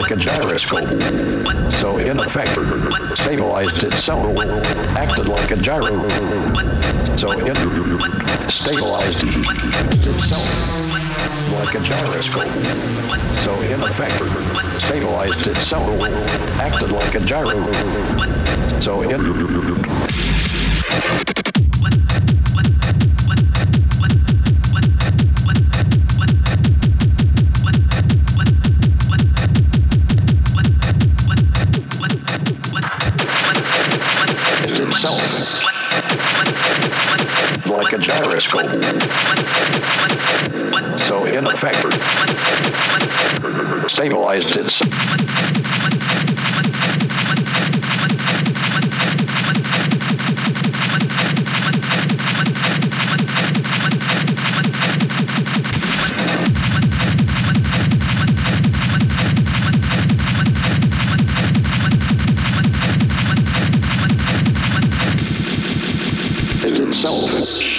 like a gyroscope. So in effect, stabilized itself, acted like a gyro. So it stabilized itself like a gyroscope. So in effect, stabilized itself, acted like a gyro. So it like a gyroscope. So, in effect, stabilized its. itself